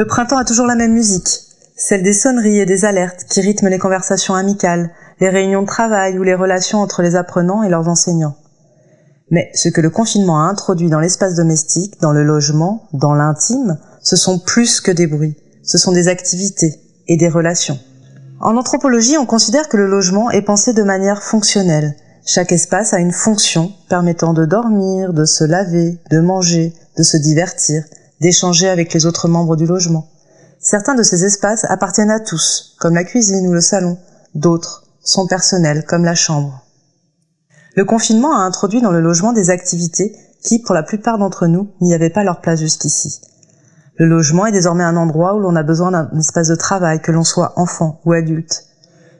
Le printemps a toujours la même musique, celle des sonneries et des alertes qui rythment les conversations amicales, les réunions de travail ou les relations entre les apprenants et leurs enseignants. Mais ce que le confinement a introduit dans l'espace domestique, dans le logement, dans l'intime, ce sont plus que des bruits, ce sont des activités et des relations. En anthropologie, on considère que le logement est pensé de manière fonctionnelle. Chaque espace a une fonction permettant de dormir, de se laver, de manger, de se divertir, d'échanger avec les autres membres du logement. Certains de ces espaces appartiennent à tous, comme la cuisine ou le salon. D'autres sont personnels, comme la chambre. Le confinement a introduit dans le logement des activités qui, pour la plupart d'entre nous, n'y avaient pas leur place jusqu'ici. Le logement est désormais un endroit où l'on a besoin d'un espace de travail, que l'on soit enfant ou adulte.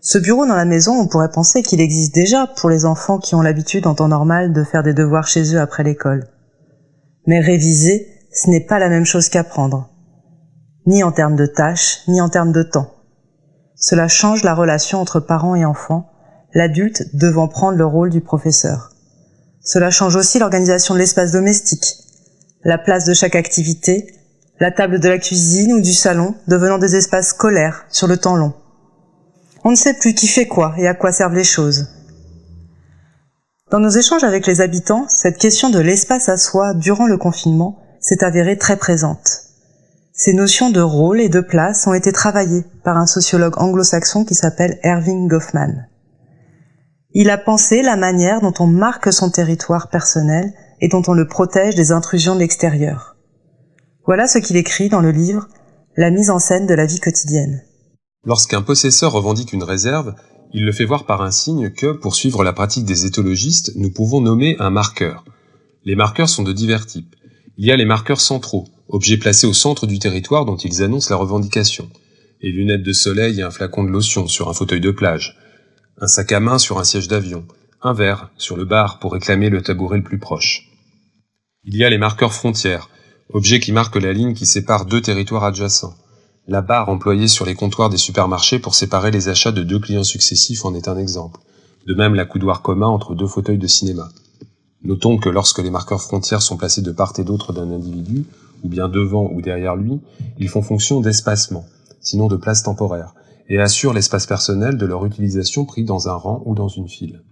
Ce bureau dans la maison, on pourrait penser qu'il existe déjà pour les enfants qui ont l'habitude en temps normal de faire des devoirs chez eux après l'école. Mais réviser, ce n'est pas la même chose qu'apprendre. Ni en termes de tâches, ni en termes de temps. Cela change la relation entre parents et enfants, l'adulte devant prendre le rôle du professeur. Cela change aussi l'organisation de l'espace domestique, la place de chaque activité, la table de la cuisine ou du salon devenant des espaces scolaires sur le temps long. On ne sait plus qui fait quoi et à quoi servent les choses. Dans nos échanges avec les habitants, cette question de l'espace à soi durant le confinement s'est avérée très présente. Ces notions de rôle et de place ont été travaillées par un sociologue anglo-saxon qui s'appelle Erving Goffman. Il a pensé la manière dont on marque son territoire personnel et dont on le protège des intrusions de l'extérieur. Voilà ce qu'il écrit dans le livre La mise en scène de la vie quotidienne. Lorsqu'un possesseur revendique une réserve, il le fait voir par un signe que, pour suivre la pratique des éthologistes, nous pouvons nommer un marqueur. Les marqueurs sont de divers types. Il y a les marqueurs centraux, objets placés au centre du territoire dont ils annoncent la revendication. Les lunettes de soleil et un flacon de lotion sur un fauteuil de plage un sac à main sur un siège d'avion, un verre sur le bar pour réclamer le tabouret le plus proche. Il y a les marqueurs frontières, objets qui marquent la ligne qui sépare deux territoires adjacents. La barre employée sur les comptoirs des supermarchés pour séparer les achats de deux clients successifs en est un exemple. De même la coudoir commun entre deux fauteuils de cinéma. Notons que lorsque les marqueurs frontières sont placés de part et d'autre d'un individu, ou bien devant ou derrière lui, ils font fonction d'espacement, sinon de place temporaire, et assurent l'espace personnel de leur utilisation pris dans un rang ou dans une file.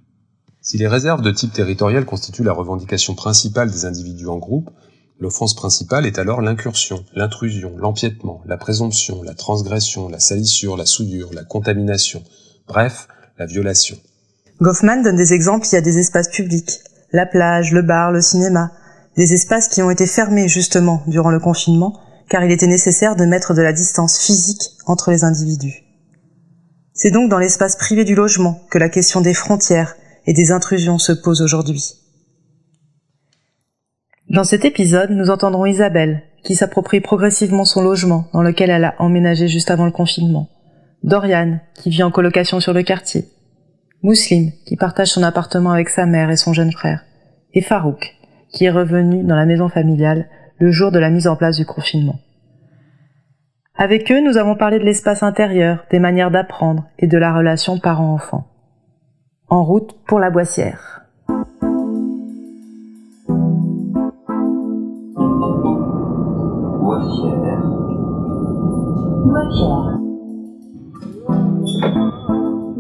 Si les réserves de type territorial constituent la revendication principale des individus en groupe, l'offense principale est alors l'incursion, l'intrusion, l'empiètement, la présomption, la transgression, la salissure, la souillure, la contamination, bref, la violation. Goffman donne des exemples, il y a des espaces publics, la plage, le bar, le cinéma, des espaces qui ont été fermés justement durant le confinement, car il était nécessaire de mettre de la distance physique entre les individus. C'est donc dans l'espace privé du logement que la question des frontières et des intrusions se pose aujourd'hui. Dans cet épisode, nous entendrons Isabelle, qui s'approprie progressivement son logement dans lequel elle a emménagé juste avant le confinement. Dorian, qui vit en colocation sur le quartier. Mousseline, qui partage son appartement avec sa mère et son jeune frère. Et Farouk, qui est revenu dans la maison familiale le jour de la mise en place du confinement. Avec eux, nous avons parlé de l'espace intérieur, des manières d'apprendre et de la relation parent-enfant. En route pour la boissière. Boissière. Boissière.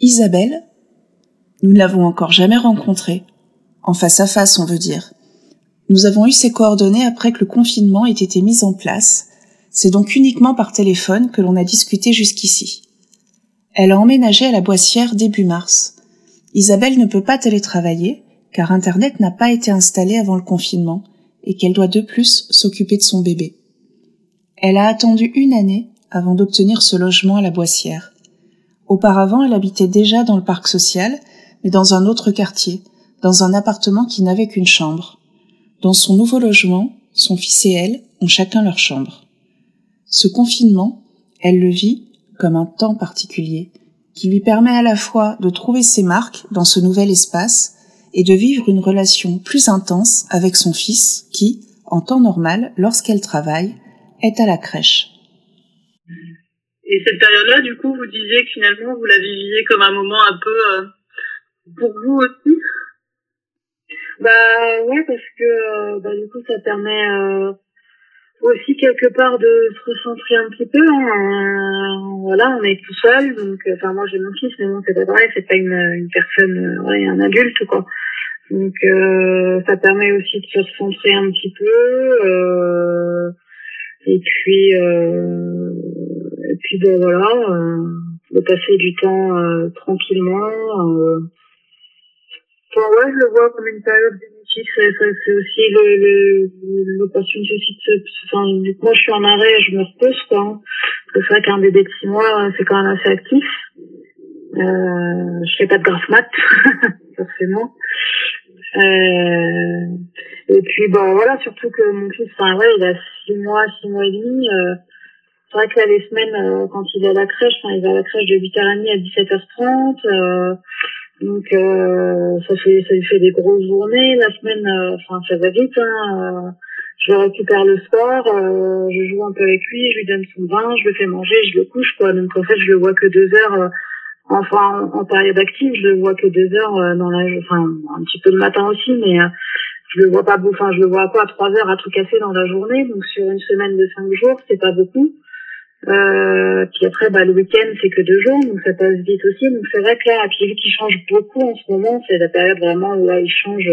Isabelle, nous ne l'avons encore jamais rencontrée. En face à face, on veut dire. Nous avons eu ses coordonnées après que le confinement ait été mis en place. C'est donc uniquement par téléphone que l'on a discuté jusqu'ici. Elle a emménagé à la Boissière début mars. Isabelle ne peut pas télétravailler car Internet n'a pas été installé avant le confinement et qu'elle doit de plus s'occuper de son bébé. Elle a attendu une année avant d'obtenir ce logement à la Boissière. Auparavant, elle habitait déjà dans le parc social, mais dans un autre quartier, dans un appartement qui n'avait qu'une chambre. Dans son nouveau logement, son fils et elle ont chacun leur chambre. Ce confinement, elle le vit comme un temps particulier qui lui permet à la fois de trouver ses marques dans ce nouvel espace et de vivre une relation plus intense avec son fils qui, en temps normal, lorsqu'elle travaille, est à la crèche. Et cette période-là, du coup, vous disiez que finalement, vous la viviez comme un moment un peu euh, pour vous aussi? Bah ouais, parce que euh, bah, du coup, ça permet euh, aussi quelque part de se recentrer un petit peu. Hein. voilà, on est tout seul, donc enfin moi j'ai mon fils, mais bon c'est pas vrai, c'est pas une, une personne, ouais, un adulte quoi. Donc ça permet aussi de se recentrer un petit peu. et puis et puis ben voilà, de passer du temps tranquillement. Enfin, ouais, je le vois comme une période bénéfique. C'est aussi l'opportunité aussi de. Enfin, moi, je suis en arrêt, je me repose, quoi. Hein. C'est vrai qu'un bébé de six mois, c'est quand même assez actif. Euh, je fais pas de grasse mat, forcément. Euh, et puis, bah voilà, surtout que mon fils, enfin, ouais, il a six mois, six mois et demi. Euh, c'est vrai que là, les semaines, euh, quand il est à la crèche, enfin, il va à la crèche de 8h30 à 17h30. Euh, donc euh, ça fait ça lui fait des grosses journées. La semaine, euh, enfin ça va vite. Hein, euh, je récupère le soir, je joue un peu avec lui, je lui donne son bain, je le fais manger, je le couche quoi. Donc en fait je le vois que deux heures. enfin en, période active, je le vois que deux heures dans la, enfin un petit peu le matin aussi, mais je le vois pas, enfin je le vois quoi, trois heures à tout casser dans la journée. Donc sur une semaine de cinq jours, c'est pas beaucoup. Euh, puis après, bah, le week-end, c'est que deux jours, donc ça passe vite aussi. Donc c'est vrai que là, puis vu qu'il change beaucoup en ce moment, c'est la période vraiment où là, il change,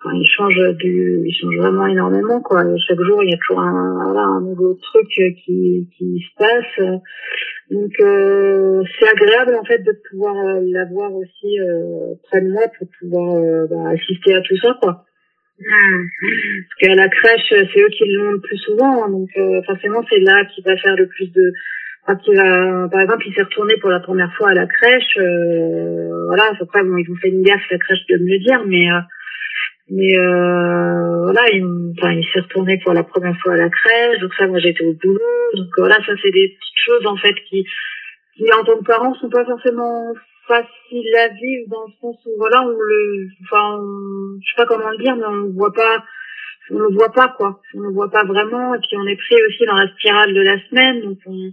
enfin, il change du, il change vraiment énormément, quoi. Chaque jour, il y a toujours un, voilà, un nouveau truc qui, qui se passe. Donc euh, c'est agréable en fait de pouvoir euh, l'avoir aussi euh, près de moi pour pouvoir euh, bah, assister à tout ça, quoi. Parce qu'à la crèche, c'est eux qui l'ont le plus souvent, hein, donc euh, forcément c'est là qu'il va faire le plus de. Enfin, va, par exemple, il s'est retourné pour la première fois à la crèche. Euh, voilà, après bon, ils ont fait une gaffe la crèche de me le dire, mais euh, mais euh, voilà, il, enfin, il s'est retourné pour la première fois à la crèche. Donc ça, moi j'étais au boulot, donc voilà, ça c'est des petites choses en fait qui qui en tant que parents sont pas forcément facile à vivre dans le sens où voilà on le enfin je sais pas comment le dire mais on ne voit pas on ne voit pas quoi. On ne voit pas vraiment et puis on est pris aussi dans la spirale de la semaine donc on,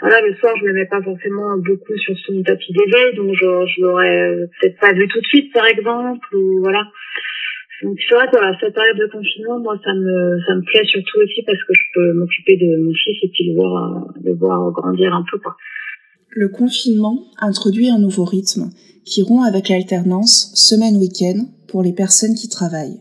voilà le soir je le mets pas forcément beaucoup sur son tapis d'éveil donc je, je l'aurais peut-être pas vu tout de suite par exemple ou voilà. Donc c'est vrai voilà, cette période de confinement moi ça me ça me plaît surtout aussi parce que je peux m'occuper de mon fils et puis le voir le voir grandir un peu quoi le confinement introduit un nouveau rythme qui rompt avec l'alternance semaine-week-end pour les personnes qui travaillent.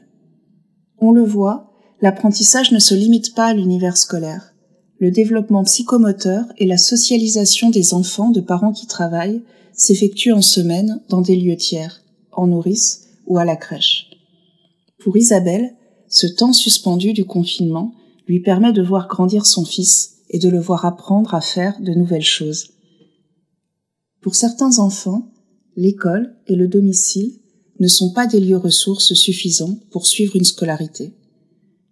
On le voit, l'apprentissage ne se limite pas à l'univers scolaire. Le développement psychomoteur et la socialisation des enfants de parents qui travaillent s'effectuent en semaine dans des lieux tiers, en nourrice ou à la crèche. Pour Isabelle, ce temps suspendu du confinement lui permet de voir grandir son fils et de le voir apprendre à faire de nouvelles choses. Pour certains enfants, l'école et le domicile ne sont pas des lieux ressources suffisants pour suivre une scolarité.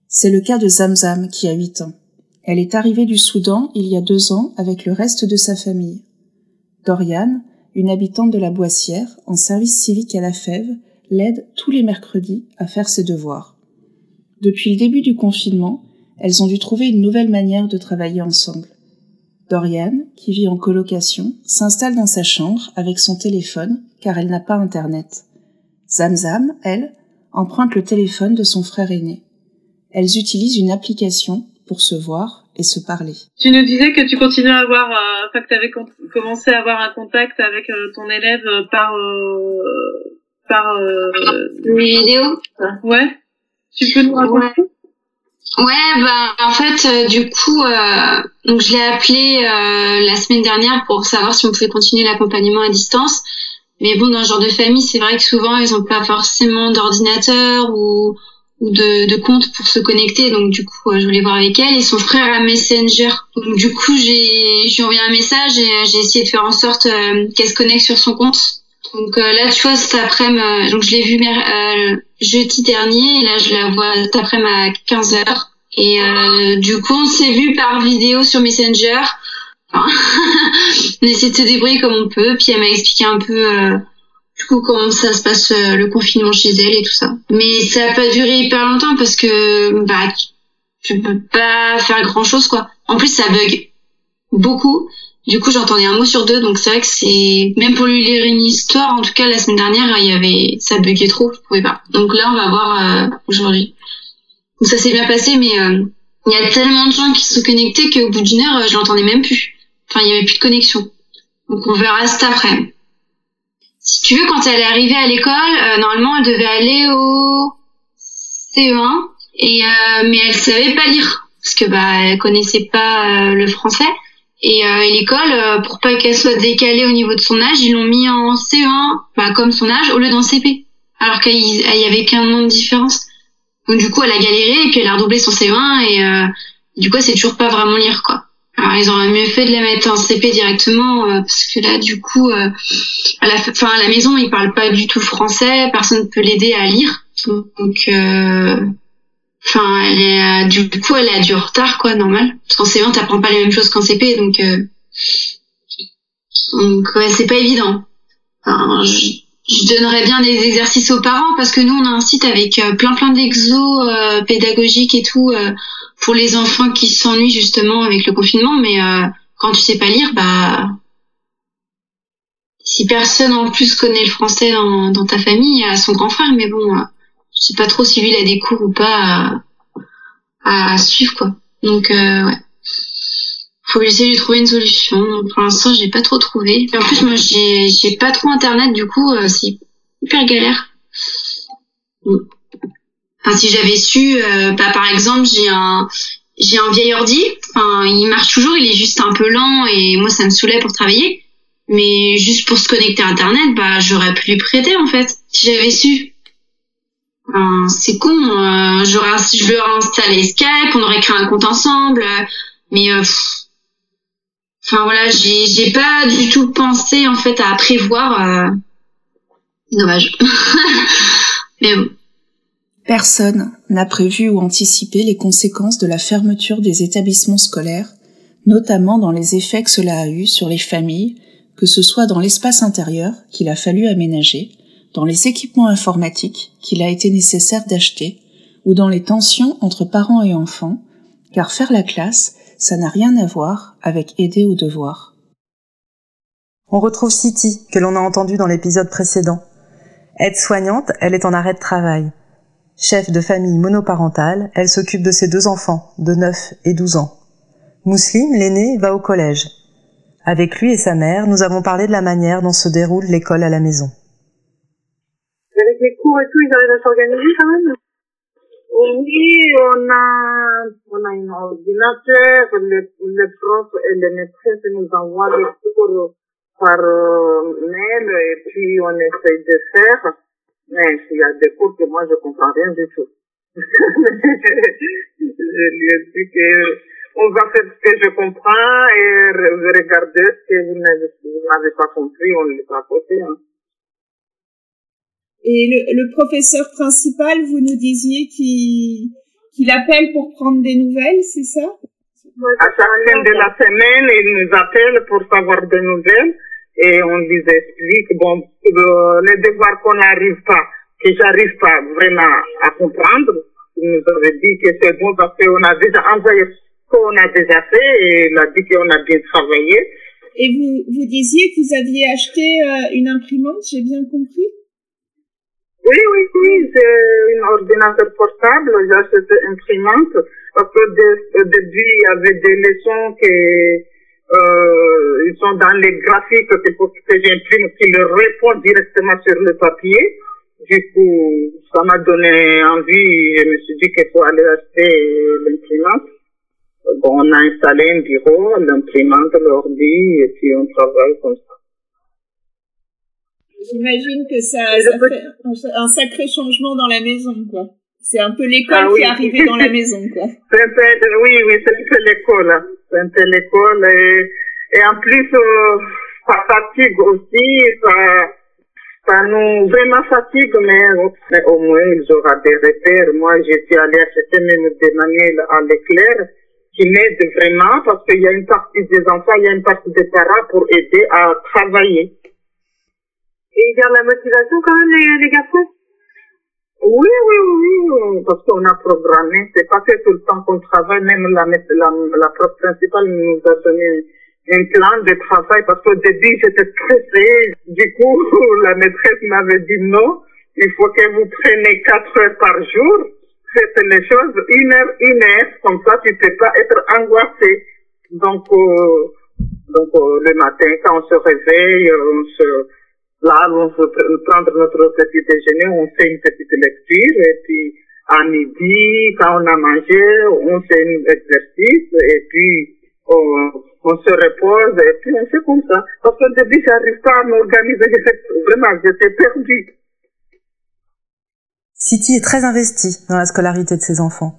C'est le cas de Zamzam qui a 8 ans. Elle est arrivée du Soudan il y a deux ans avec le reste de sa famille. Doriane, une habitante de la Boissière, en service civique à la Fève, l'aide tous les mercredis à faire ses devoirs. Depuis le début du confinement, elles ont dû trouver une nouvelle manière de travailler ensemble. Dorian, qui vit en colocation, s'installe dans sa chambre avec son téléphone car elle n'a pas Internet. Zamzam, elle, emprunte le téléphone de son frère aîné. Elles utilisent une application pour se voir et se parler. Tu nous disais que tu continues à avoir, euh, enfin que tu avais commencé à avoir un contact avec euh, ton élève euh, par par mes vidéos. Ouais. Tu peux nous raconter? Ouais, bah en fait, euh, du coup, euh, donc je l'ai appelé euh, la semaine dernière pour savoir si on pouvait continuer l'accompagnement à distance. Mais bon, dans ce genre de famille, c'est vrai que souvent ils ont pas forcément d'ordinateur ou ou de, de compte pour se connecter. Donc du coup, je voulais voir avec elle et son frère a Messenger. Donc du coup, j'ai j'ai envoyé un message et j'ai essayé de faire en sorte qu'elle se connecte sur son compte Donc euh, là, tu vois, cet après-midi, euh, donc je l'ai vu euh, jeudi dernier, là je la vois cet après-midi à 15h. Et euh, du coup, on s'est vu par vidéo sur Messenger. On essaie de se débrouiller comme on peut. Puis elle m'a expliqué un peu euh, du coup comment ça se passe le confinement chez elle et tout ça. Mais ça a pas duré hyper longtemps parce que bah tu peux pas faire grand chose quoi. En plus, ça bug beaucoup. Du coup, j'entendais un mot sur deux, donc c'est vrai que c'est même pour lui lire une histoire. En tout cas, la semaine dernière, il y avait ça buguait trop, je pouvais pas. Donc là, on va voir euh, aujourd'hui. Donc ça s'est bien passé, mais euh, il y a tellement de gens qui sont connectés qu'au bout d'une heure, je l'entendais même plus. Enfin, il y avait plus de connexion. Donc on verra cet après. Si tu veux, quand elle est arrivée à l'école, euh, normalement, elle devait aller au CE1, et mais elle savait pas lire parce que bah elle connaissait pas le français. Et, euh, et l'école, euh, pour pas qu'elle soit décalée au niveau de son âge, ils l'ont mis en CE1, bah, comme son âge, au lieu d'un CP. Alors qu'il y avait qu'un an de différence. Donc du coup, elle a galéré et puis elle a redoublé son CE1 et euh, du coup, c'est toujours pas vraiment lire quoi. Alors ils auraient mieux fait de la mettre en CP directement parce que là, du coup, à la, fin, à la maison, ils parlent pas du tout français, personne ne peut l'aider à lire. Donc Enfin, elle est, euh, du coup, elle a du retard, quoi, normal. Parce qu'en C1, t'apprends pas les mêmes choses qu'en CP, donc, euh, donc, ouais, c'est pas évident. Enfin, je, donnerais bien des exercices aux parents parce que nous, on a un site avec euh, plein plein d'exos euh, pédagogiques et tout pour les enfants qui s'ennuient justement avec le confinement. Mais quand tu sais pas lire, bah, si personne en plus connaît le français dans, dans ta famille, à son grand frère, mais bon je sais pas trop si lui il a des cours ou pas à, à suivre quoi. Donc euh, ouais. Faut essayer de trouver une solution. Pour l'instant, j'ai pas trop trouvé. Et en plus, moi, j'ai j'ai pas trop internet, du coup, euh, c'est hyper galère. Enfin, si j'avais su, euh, bah, par exemple, j'ai un j'ai un vieil ordi. Enfin, il marche toujours, il est juste un peu lent et moi, ça me saoulait pour travailler. Mais juste pour se connecter à internet, bah, j'aurais pu lui prêter en fait, si j'avais su c'est con. Euh, j'aurais, je lui aurais installé Skype, on aurait créé un compte ensemble. mais euh, enfin voilà, j'ai j'ai pas du tout pensé en fait à prévoir. Euh, dommage. mais bon. Personne n'a prévu ou anticipé les conséquences de la fermeture des établissements scolaires, notamment dans les effets que cela a eu sur les familles, que ce soit dans l'espace intérieur qu'il a fallu aménager, dans les équipements informatiques qu'il a été nécessaire d'acheter, ou dans les tensions entre parents et enfants, car faire la classe, ça n'a rien à voir avec aider au devoir. On retrouve City, que l'on a entendu dans l'épisode précédent. Aide-soignante, elle est en arrêt de travail. Chef de famille monoparentale, elle s'occupe de ses deux enfants, de 9 et 12 ans. Mousseline, l'aîné, va au collège. Avec lui et sa mère, nous avons parlé de la manière dont se déroule l'école à la maison. Les cours et tout, ils arrivent à s'organiser quand même Oui, on a, on a un ordinateur, les, les profs et les maîtresses nous envoient les cours par euh, mail et puis on essaye de faire. Mais il y a des cours que moi je comprends rien du tout. je lui ai dit que on va faire ce que je comprends et regarder ce que vous n'avez pas compris, on le à côté. Hein. Et le, le, professeur principal, vous nous disiez qu'il qu'il appelle pour prendre des nouvelles, c'est ça? À chaque fin de la semaine, il nous appelle pour savoir des nouvelles et on lui explique, bon, euh, les devoirs qu'on n'arrive pas, que j'arrive pas vraiment à comprendre. Il nous avait dit que c'est bon parce qu'on a déjà envoyé ce qu'on a déjà fait et il a dit qu'on a bien travaillé. Et vous, vous disiez que vous aviez acheté euh, une imprimante, j'ai bien compris? Oui, oui, oui, j'ai un ordinateur portable, j'ai acheté une imprimante, parce que au début, il y avait des leçons qui euh, ils sont dans les graphiques que, que j'imprime, qui le répondent directement sur le papier. Du coup, ça m'a donné envie, je me suis dit qu'il faut aller acheter l'imprimante. Bon, on a installé un bureau, l'imprimante, l'ordi, et puis on travaille comme ça. J'imagine que ça, ça fait un sacré changement dans la maison, quoi. C'est un peu l'école ah, oui. qui est arrivée dans la maison, quoi. oui, oui, c'est un peu l'école. Hein. C'est un peu l'école et, et en plus, euh, ça fatigue aussi, ça, ça nous vraiment fatigue, mais, mais au moins ils auront des repères. Moi, je suis allée acheter même des manuels à l'éclair qui m'aident vraiment parce qu'il y a une partie des enfants, il y a une partie des parents pour aider à travailler. Et il y a la motivation quand même, les, les garçons? Oui, oui, oui, parce qu'on a programmé. C'est pas que tout le temps qu'on travaille, même la, la, la prof principale nous a donné un plan de travail parce qu'au début j'étais stressée. Du coup, la maîtresse m'avait dit non, il faut que vous preniez quatre heures par jour. Faites les choses une heure, une heure, comme ça tu peux pas être angoissé. Donc, euh, donc euh, le matin quand on se réveille, on se là on veut prendre notre petit déjeuner, on fait une petite lecture et puis à midi quand on a mangé, on fait un exercice et puis on on se repose et puis on fait comme ça. Parce qu'au début, j'arrive pas à m'organiser. Vraiment, j'étais perdue. City est très investie dans la scolarité de ses enfants.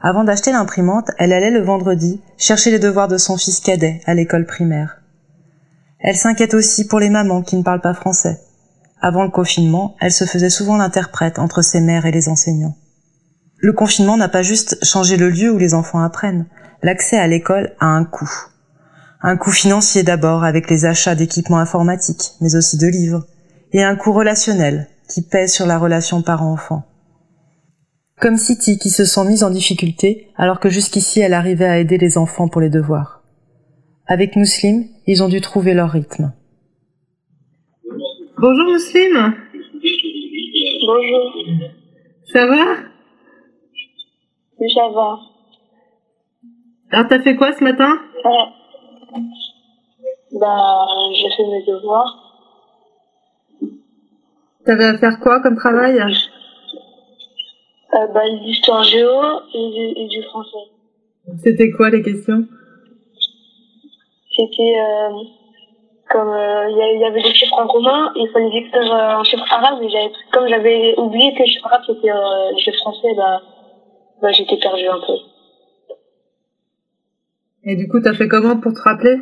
Avant d'acheter l'imprimante, elle allait le vendredi chercher les devoirs de son fils cadet à l'école primaire. Elle s'inquiète aussi pour les mamans qui ne parlent pas français. Avant le confinement, elle se faisait souvent l'interprète entre ses mères et les enseignants. Le confinement n'a pas juste changé le lieu où les enfants apprennent. L'accès à l'école a un coût. Un coût financier d'abord avec les achats d'équipements informatiques, mais aussi de livres, et un coût relationnel qui pèse sur la relation parent-enfant. Comme City qui se sent mise en difficulté alors que jusqu'ici elle arrivait à aider les enfants pour les devoirs. Avec Mousseline, ils ont dû trouver leur rythme. Bonjour Mousseline. Bonjour. Ça va? Oui, ça va. Alors t'as fait quoi ce matin? Bah, j'ai fait mes devoirs. T'avais à faire quoi comme travail? Euh, bah, L'histoire géo et du, et du français. C'était quoi les questions? C'était euh, comme euh, il y, avait des chiffres en commun, il fallait écrire un chiffre arabe, mais j'avais, comme j'avais oublié que le chiffre arabe c'était euh, le chiffre français, bah, bah j'étais perdu un peu. Et du coup, t'as fait comment pour te rappeler?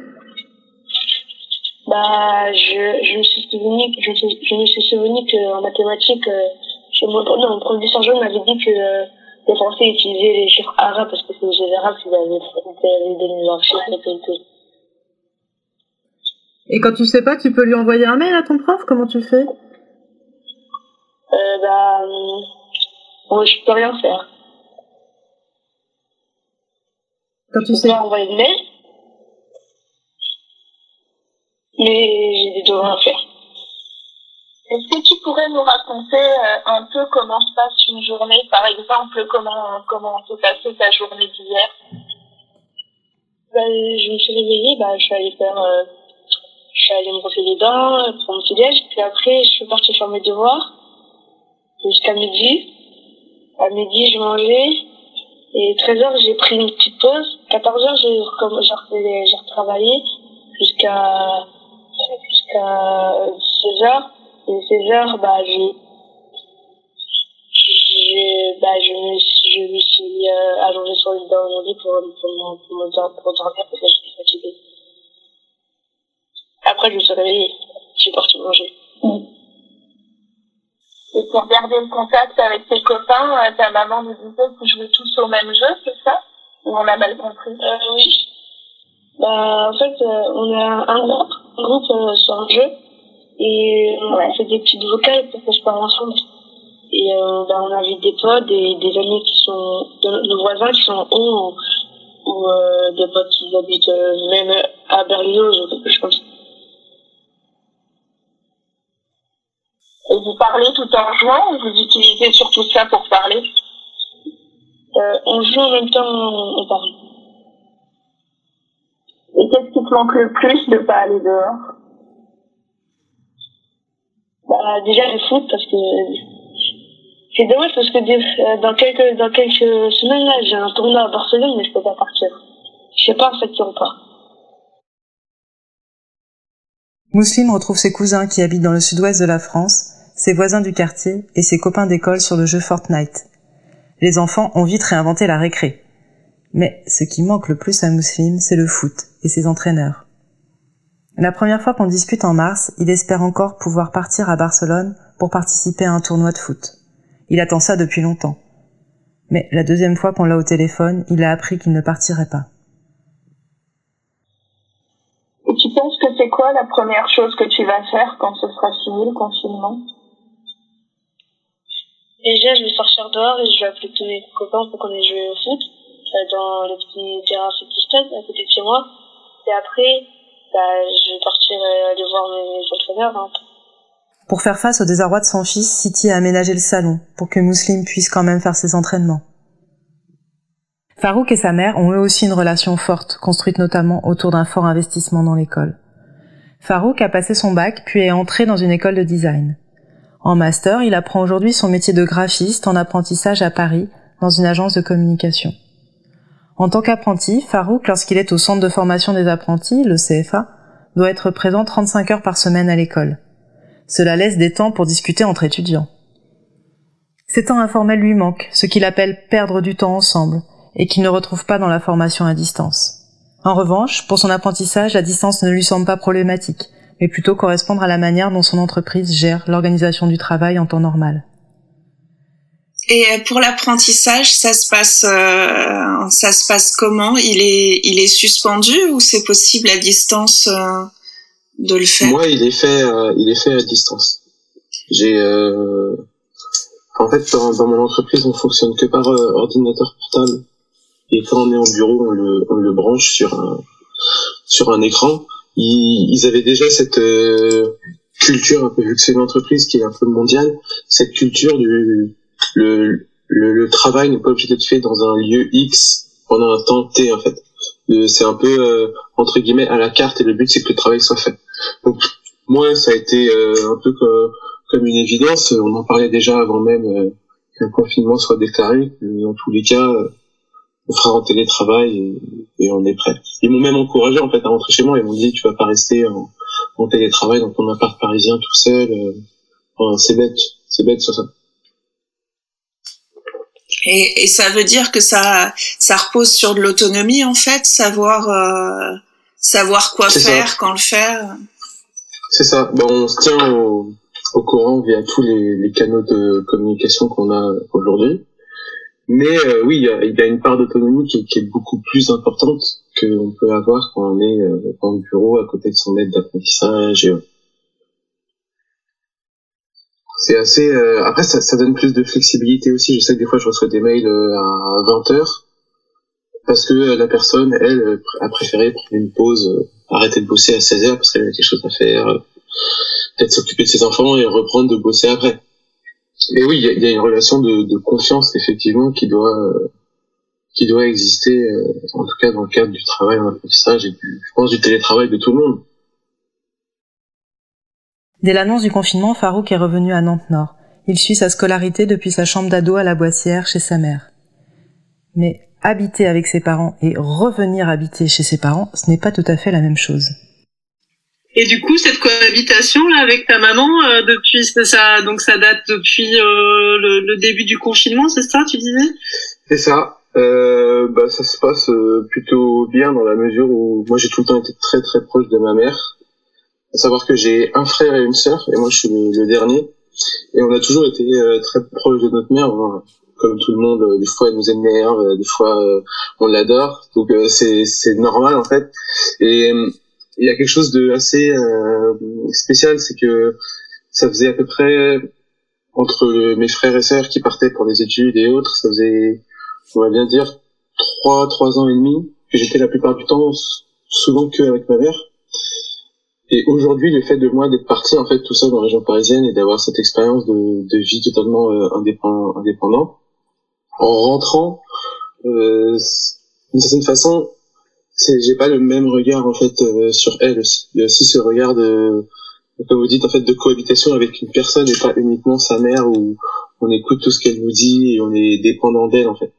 Bah, je, je me suis souvenu, je, je me suis souvenu qu'en mathématiques, euh, chez mon, non, mon prof d'histoire m'avait dit que euh, les Français utilisaient les chiffres arabes parce que c'est les chiffres arabes qu'ils avaient, avaient donné leurs chiffres et tout. Et quand tu sais pas, tu peux lui envoyer un mail à ton prof Comment tu fais? Euh, Bah, euh, je peux rien faire. Quand tu sais envoyer le mail, mais j'ai des devoirs à faire. Est-ce que tu pourrais nous raconter euh, un peu comment se passe une journée, par exemple, comment comment s'est passée ta journée d'hier? Bah, Je me suis réveillée, bah, je suis allée faire, euh, je suis allée me brosser les dents, prendre mon petit déj, puis après je suis partie faire mes devoirs jusqu'à midi. À midi, je mangeais, et 13h, j'ai pris une petite pause. 14h, j'ai, retravaillé jusqu'à, jusqu'à 16h. Et 16h, bah, bah, je me suis, je euh, sur le, dans mon lit pour, pour, pour. Après, je me suis réveillée. Je suis partie manger. Et pour garder le contact avec tes copains, euh, ta maman nous disait que vous jouez tous au même jeu, c'est ça? Ou on a mal compris? Euh, Oui. Bah, en fait, euh, on a un groupe, un groupe euh, sur un jeu. Et on fait des petites vocales pour qu'on se parle ensemble. Et euh, bah, on invite des potes, des, des amis qui sont, de, nos voisins qui sont en haut, ou, ou euh, des potes qui habitent même à Berlioz ou quelque chose comme ça. Et vous parlez tout en jouant ou vous utilisez surtout ça pour parler euh, On joue en même temps, on, on parle. Et qu'est-ce qui te manque le plus de pas aller dehors? Bah, Déjà le foot, parce que c'est dommage parce que euh, dans quelques, dans quelques semaines, là, j'ai un tournoi à Barcelone, mais je peux pas partir. Je sais pas en fait qui on part. Mousseline retrouve ses cousins qui habitent dans le sud-ouest de la France, ses voisins du quartier et ses copains d'école sur le jeu Fortnite. Les enfants ont vite réinventé la récré. Mais ce qui manque le plus à Mousseline, c'est le foot et ses entraîneurs. La première fois qu'on discute en mars, il espère encore pouvoir partir à Barcelone pour participer à un tournoi de foot. Il attend ça depuis longtemps. Mais la deuxième fois qu'on l'a au téléphone, il a appris qu'il ne partirait pas. Et tu penses que c'est quoi la première chose que tu vas faire quand ce sera fini le confinement? Déjà, je vais sortir dehors et je vais appeler tous mes copains pour qu'on ait joué au foot euh, dans le petit terrain, petit stade à côté de chez moi. Et après, bah, je vais partir euh, aller voir mes entraîneurs. Hein. Pour faire face au désarroi de son fils, Siti a aménagé le salon pour que Mousseline puisse quand même faire ses entraînements. Farouk et sa mère ont eux aussi une relation forte, construite notamment autour d'un fort investissement dans l'école. Farouk a passé son bac puis est entré dans une école de design. En master, il apprend aujourd'hui son métier de graphiste en apprentissage à Paris, dans une agence de communication. En tant qu'apprenti, Farouk, lorsqu'il est au centre de formation des apprentis, le CFA, doit être présent 35 heures par semaine à l'école. Cela laisse des temps pour discuter entre étudiants. Ces temps informels lui manquent, ce qu'il appelle perdre du temps ensemble, et qu'il ne retrouve pas dans la formation à distance. En revanche, pour son apprentissage, la distance ne lui semble pas problématique, mais plutôt correspondre à la manière dont son entreprise gère l'organisation du travail en temps normal. Et pour l'apprentissage, ça se passe, euh, ça se passe comment? Il est, il est suspendu ou c'est possible à distance euh, de le faire? Moi, il est fait, euh, il est fait à distance. J'ai, euh, en fait, dans, dans, mon entreprise, on fonctionne que par ordinateur portable. Et quand on est en bureau, on le, on le branche sur un, sur un écran ils, ils avaient déjà cette euh, culture, un peu vu que c'est une entreprise qui est un peu mondiale, cette culture du le, le, le travail n'est pas obligé d'être fait dans un lieu X pendant un temps T en fait. C'est un peu euh, entre guillemets à la carte et le but c'est que le travail soit fait. Donc moi ça a été euh, un peu comme, comme, une évidence. On en parlait déjà avant même qu'un confinement soit déclaré. Dans tous les cas, on fera en télétravail et, et on est prêt. Ils m'ont même encouragé en fait à rentrer chez moi. Ils m'ont dit tu vas pas rester en, en télétravail dans ton appart parisien tout seul. Enfin, c'est bête, c'est bête sur ça. Et, et, ça veut dire que ça, ça repose sur de l'autonomie en fait, savoir, euh, savoir quoi faire, ça. quand le faire? C'est ça. Bon, on se tient au, au courant via tous les, les canaux de communication qu'on a aujourd'hui. Mais euh, oui, il y a, une part d'autonomie qui, qui, est beaucoup plus importante qu'on peut avoir quand on est euh, dans le bureau à côté de son aide d'apprentissage. C'est assez. Euh, après, ça, ça, donne plus de flexibilité aussi. Je sais que des fois, je reçois des mails euh, à 20 heures parce que la personne, elle, a préféré prendre une pause, arrêter de bosser à 16 heures parce qu'elle avait quelque chose à faire, peut-être s'occuper de ses enfants et reprendre de bosser après. Mais oui, il y, a, une relation de, confiance effectivement qui doit qui doit exister, euh, en tout cas dans le cadre du travail en apprentissage et du, je pense du télétravail de tout le monde. Dès l'annonce du confinement, Farouk est revenu à Nantes-Nord. Il suit sa scolarité depuis sa chambre d'ado à la Boissière chez sa mère. Mais habiter avec ses parents et revenir habiter chez ses parents, ce n'est pas tout à fait la même chose. Et du coup, cette cohabitation là avec ta maman, euh, depuis ça, donc ça date depuis euh, le, le, début du confinement, c'est ça, tu disais? C'est ça. Euh, bah, ça se passe euh, plutôt bien dans la mesure où moi j'ai tout le temps été très très proche de ma mère. À savoir que j'ai un frère et une sœur, et moi je suis le, dernier. Et on a toujours été euh, très proche de notre mère. Enfin, comme tout le monde, des fois elle nous énerve, des fois on l'adore. Donc c'est c'est normal en fait. Et il y a quelque chose de assez euh, spécial, c'est que ça faisait à peu près entre mes frères et sœurs qui partaient pour des études et autres, ça faisait, on va bien dire, trois trois ans et demi que j'étais la plupart du temps souvent que avec ma mère. Et aujourd'hui, le fait de moi d'être parti en fait tout seul dans la région parisienne et d'avoir cette expérience de, de vie totalement euh, indépendant, indépendant, en rentrant, euh, d'une certaine façon, c'est j'ai pas le même regard en fait euh, sur elle aussi. Il y a aussi ce regard de comme vous dites en fait de cohabitation avec une personne et pas uniquement sa mère où on écoute tout ce qu'elle nous dit et on est dépendant d'elle en fait.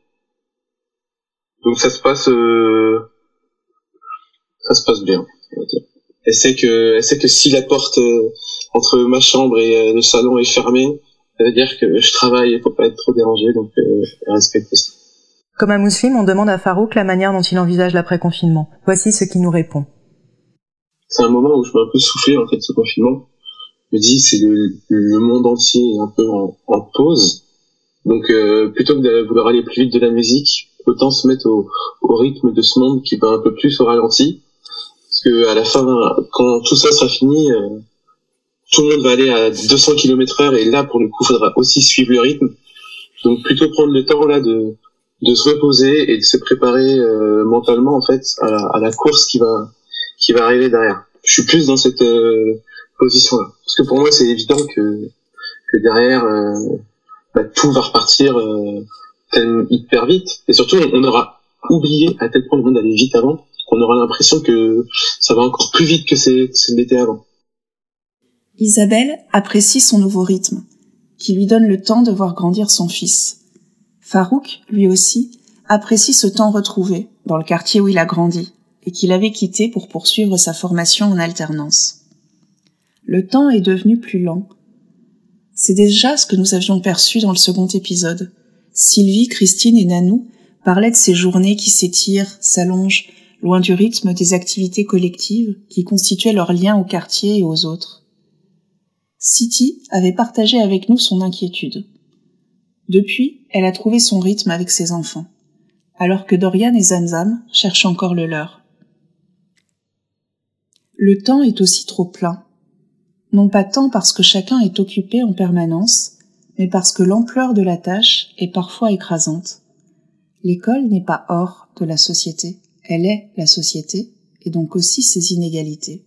Donc ça se passe euh, ça se passe bien. Elle sait que elle sait que si la porte euh, entre ma chambre et euh, le salon est fermée, ça veut dire que je travaille et faut pas être trop dérangé donc euh, elle respecte ça. Comme un musulman, on demande à Farouk la manière dont il envisage l'après-confinement. Voici ce qu'il nous répond. c'est un moment où je peux un peu souffler en fait ce confinement. Je me dis c'est le, le monde entier est un peu en, en pause. Donc euh, plutôt que de vouloir aller plus vite de la musique, autant se mettre au, au rythme de ce monde qui va un peu plus au ralenti. Parce que à la fin, quand tout ça sera fini, euh, tout le monde va aller à 200 km heure et là pour le coup, faudra aussi suivre le rythme. Donc plutôt prendre le temps là de de se reposer et de se préparer euh, mentalement en fait à la, à la, course qui va qui va arriver derrière. Je suis plus dans cette euh, position là parce que pour moi c'est évident que que derrière euh, bah, tout va repartir euh, hyper vite et surtout on, aura oublié à tel point le monde allait vite avant qu'on aura l'impression que ça va encore plus vite que c'est avant. Isabelle apprécie son nouveau rythme qui lui donne le temps de voir grandir son fils Farouk, lui aussi, apprécie ce temps retrouvé dans le quartier où il a grandi et qu'il avait quitté pour poursuivre sa formation en alternance. Le temps est devenu plus lent. C'est déjà ce que nous avions perçu dans le second épisode. Sylvie, Christine et Nanou parlaient de ces journées qui s'étirent, s'allongent, loin du rythme des activités collectives qui constituaient leur lien au quartier et aux autres. City avait partagé avec nous son inquiétude. Depuis, elle a trouvé son rythme avec ses enfants, alors que Dorian et Zamzam cherchent encore le leur. Le temps est aussi trop plein, non pas tant parce que chacun est occupé en permanence, mais parce que l'ampleur de la tâche est parfois écrasante. L'école n'est pas hors de la société, elle est la société, et donc aussi ses inégalités.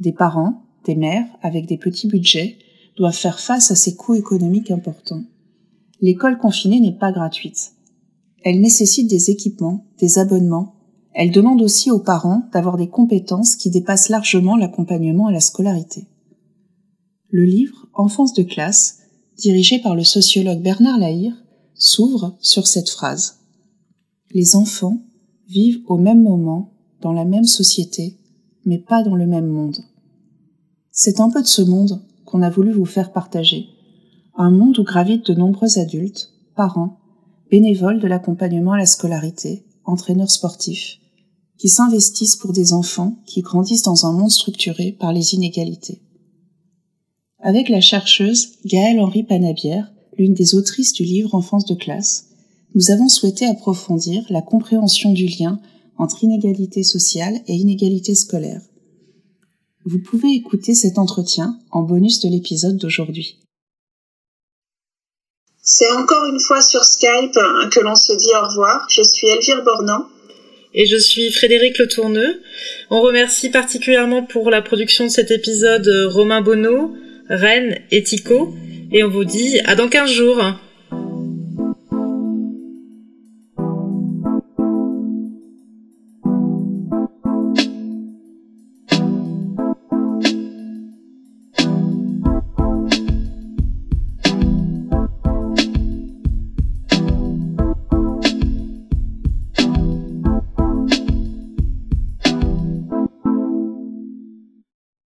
Des parents, des mères, avec des petits budgets, doivent faire face à ces coûts économiques importants l'école confinée n'est pas gratuite. Elle nécessite des équipements, des abonnements. Elle demande aussi aux parents d'avoir des compétences qui dépassent largement l'accompagnement à la scolarité. Le livre Enfance de classe, dirigé par le sociologue Bernard Lahire, s'ouvre sur cette phrase. Les enfants vivent au même moment, dans la même société, mais pas dans le même monde. C'est un peu de ce monde qu'on a voulu vous faire partager un monde où gravitent de nombreux adultes, parents, bénévoles de l'accompagnement à la scolarité, entraîneurs sportifs, qui s'investissent pour des enfants qui grandissent dans un monde structuré par les inégalités. Avec la chercheuse Gaëlle Henri Panabière, l'une des autrices du livre Enfance de classe, nous avons souhaité approfondir la compréhension du lien entre inégalité sociale et inégalité scolaire. Vous pouvez écouter cet entretien en bonus de l'épisode d'aujourd'hui. C'est encore une fois sur Skype hein, que l'on se dit au revoir. Je suis Elvire Bornand. Et je suis Frédéric Le Tourneux. On remercie particulièrement pour la production de cet épisode euh, Romain Bonneau, Rennes et Tico. Et on vous dit à dans 15 jours.